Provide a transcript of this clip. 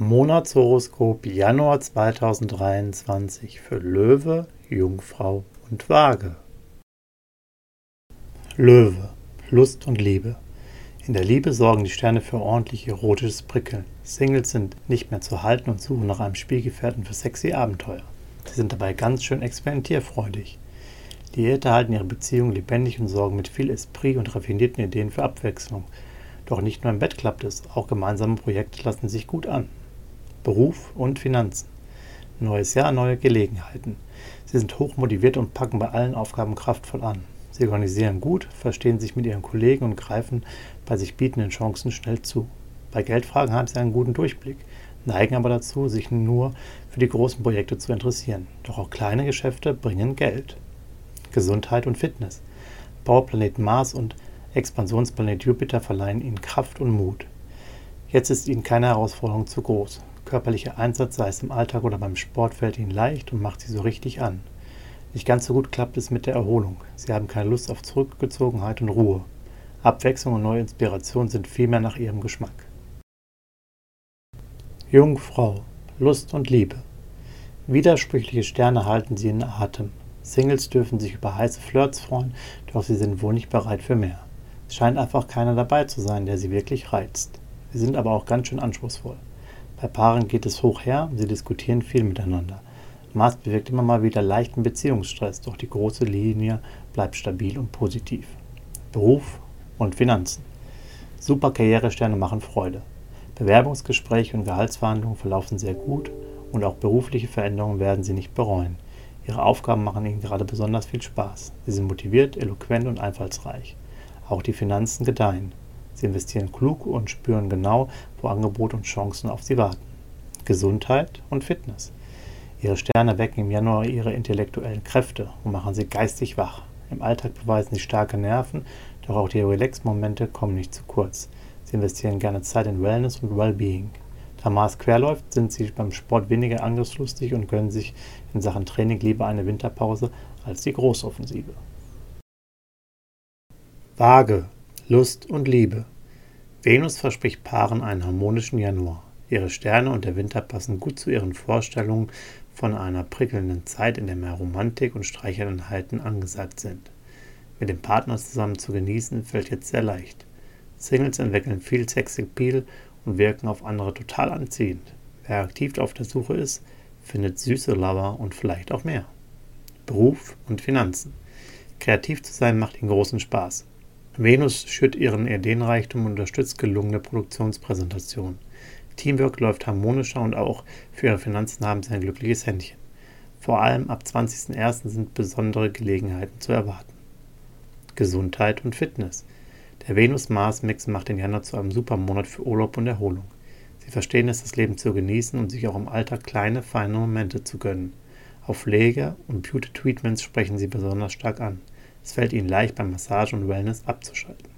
Monatshoroskop Januar 2023 für Löwe, Jungfrau und Waage. Löwe, Lust und Liebe. In der Liebe sorgen die Sterne für ordentlich erotisches Prickeln. Singles sind nicht mehr zu halten und suchen nach einem Spielgefährten für sexy Abenteuer. Sie sind dabei ganz schön experimentierfreudig. Liierte halten ihre Beziehung lebendig und sorgen mit viel Esprit und raffinierten Ideen für Abwechslung. Doch nicht nur im Bett klappt es, auch gemeinsame Projekte lassen sich gut an. Beruf und Finanzen. Neues Jahr, neue Gelegenheiten. Sie sind hochmotiviert und packen bei allen Aufgaben kraftvoll an. Sie organisieren gut, verstehen sich mit ihren Kollegen und greifen bei sich bietenden Chancen schnell zu. Bei Geldfragen haben sie einen guten Durchblick, neigen aber dazu, sich nur für die großen Projekte zu interessieren. Doch auch kleine Geschäfte bringen Geld. Gesundheit und Fitness. Bauplanet Mars und Expansionsplanet Jupiter verleihen ihnen Kraft und Mut. Jetzt ist ihnen keine Herausforderung zu groß. Körperlicher Einsatz, sei es im Alltag oder beim Sport, fällt ihnen leicht und macht sie so richtig an. Nicht ganz so gut klappt es mit der Erholung. Sie haben keine Lust auf Zurückgezogenheit und Ruhe. Abwechslung und neue Inspiration sind vielmehr nach ihrem Geschmack. Jungfrau, Lust und Liebe. Widersprüchliche Sterne halten sie in Atem. Singles dürfen sich über heiße Flirts freuen, doch sie sind wohl nicht bereit für mehr. Es scheint einfach keiner dabei zu sein, der sie wirklich reizt. Sie sind aber auch ganz schön anspruchsvoll. Bei Paaren geht es hoch her, sie diskutieren viel miteinander. Mars bewirkt immer mal wieder leichten Beziehungsstress, doch die große Linie bleibt stabil und positiv. Beruf und Finanzen. Super Karrieresterne machen Freude. Bewerbungsgespräche und Gehaltsverhandlungen verlaufen sehr gut und auch berufliche Veränderungen werden sie nicht bereuen. Ihre Aufgaben machen ihnen gerade besonders viel Spaß. Sie sind motiviert, eloquent und einfallsreich. Auch die Finanzen gedeihen. Sie investieren klug und spüren genau, wo Angebote und Chancen auf sie warten. Gesundheit und Fitness. Ihre Sterne wecken im Januar ihre intellektuellen Kräfte und machen sie geistig wach. Im Alltag beweisen sie starke Nerven, doch auch die Relax-Momente kommen nicht zu kurz. Sie investieren gerne Zeit in Wellness und Wellbeing. Da Mars querläuft, sind sie beim Sport weniger angriffslustig und gönnen sich in Sachen Training lieber eine Winterpause als die Großoffensive. Waage Lust und Liebe. Venus verspricht Paaren einen harmonischen Januar. Ihre Sterne und der Winter passen gut zu ihren Vorstellungen von einer prickelnden Zeit, in der mehr Romantik und Streicheleinheiten angesagt sind. Mit dem Partner zusammen zu genießen fällt jetzt sehr leicht. Singles entwickeln viel Sexappeal und wirken auf andere total anziehend. Wer aktiv auf der Suche ist, findet süße Lover und vielleicht auch mehr. Beruf und Finanzen. Kreativ zu sein macht ihnen großen Spaß. Venus schürt ihren Ideenreichtum und unterstützt gelungene Produktionspräsentationen. Teamwork läuft harmonischer und auch für ihre Finanzen haben sie ein glückliches Händchen. Vor allem ab 20.01. sind besondere Gelegenheiten zu erwarten. Gesundheit und Fitness. Der Venus-Mars-Mix macht den Januar zu einem super Monat für Urlaub und Erholung. Sie verstehen es, das Leben zu genießen und sich auch im Alltag kleine, feine Momente zu gönnen. Auf Pflege und Beauty-Treatments sprechen sie besonders stark an. Es fällt ihnen leicht, beim Massage und Wellness abzuschalten.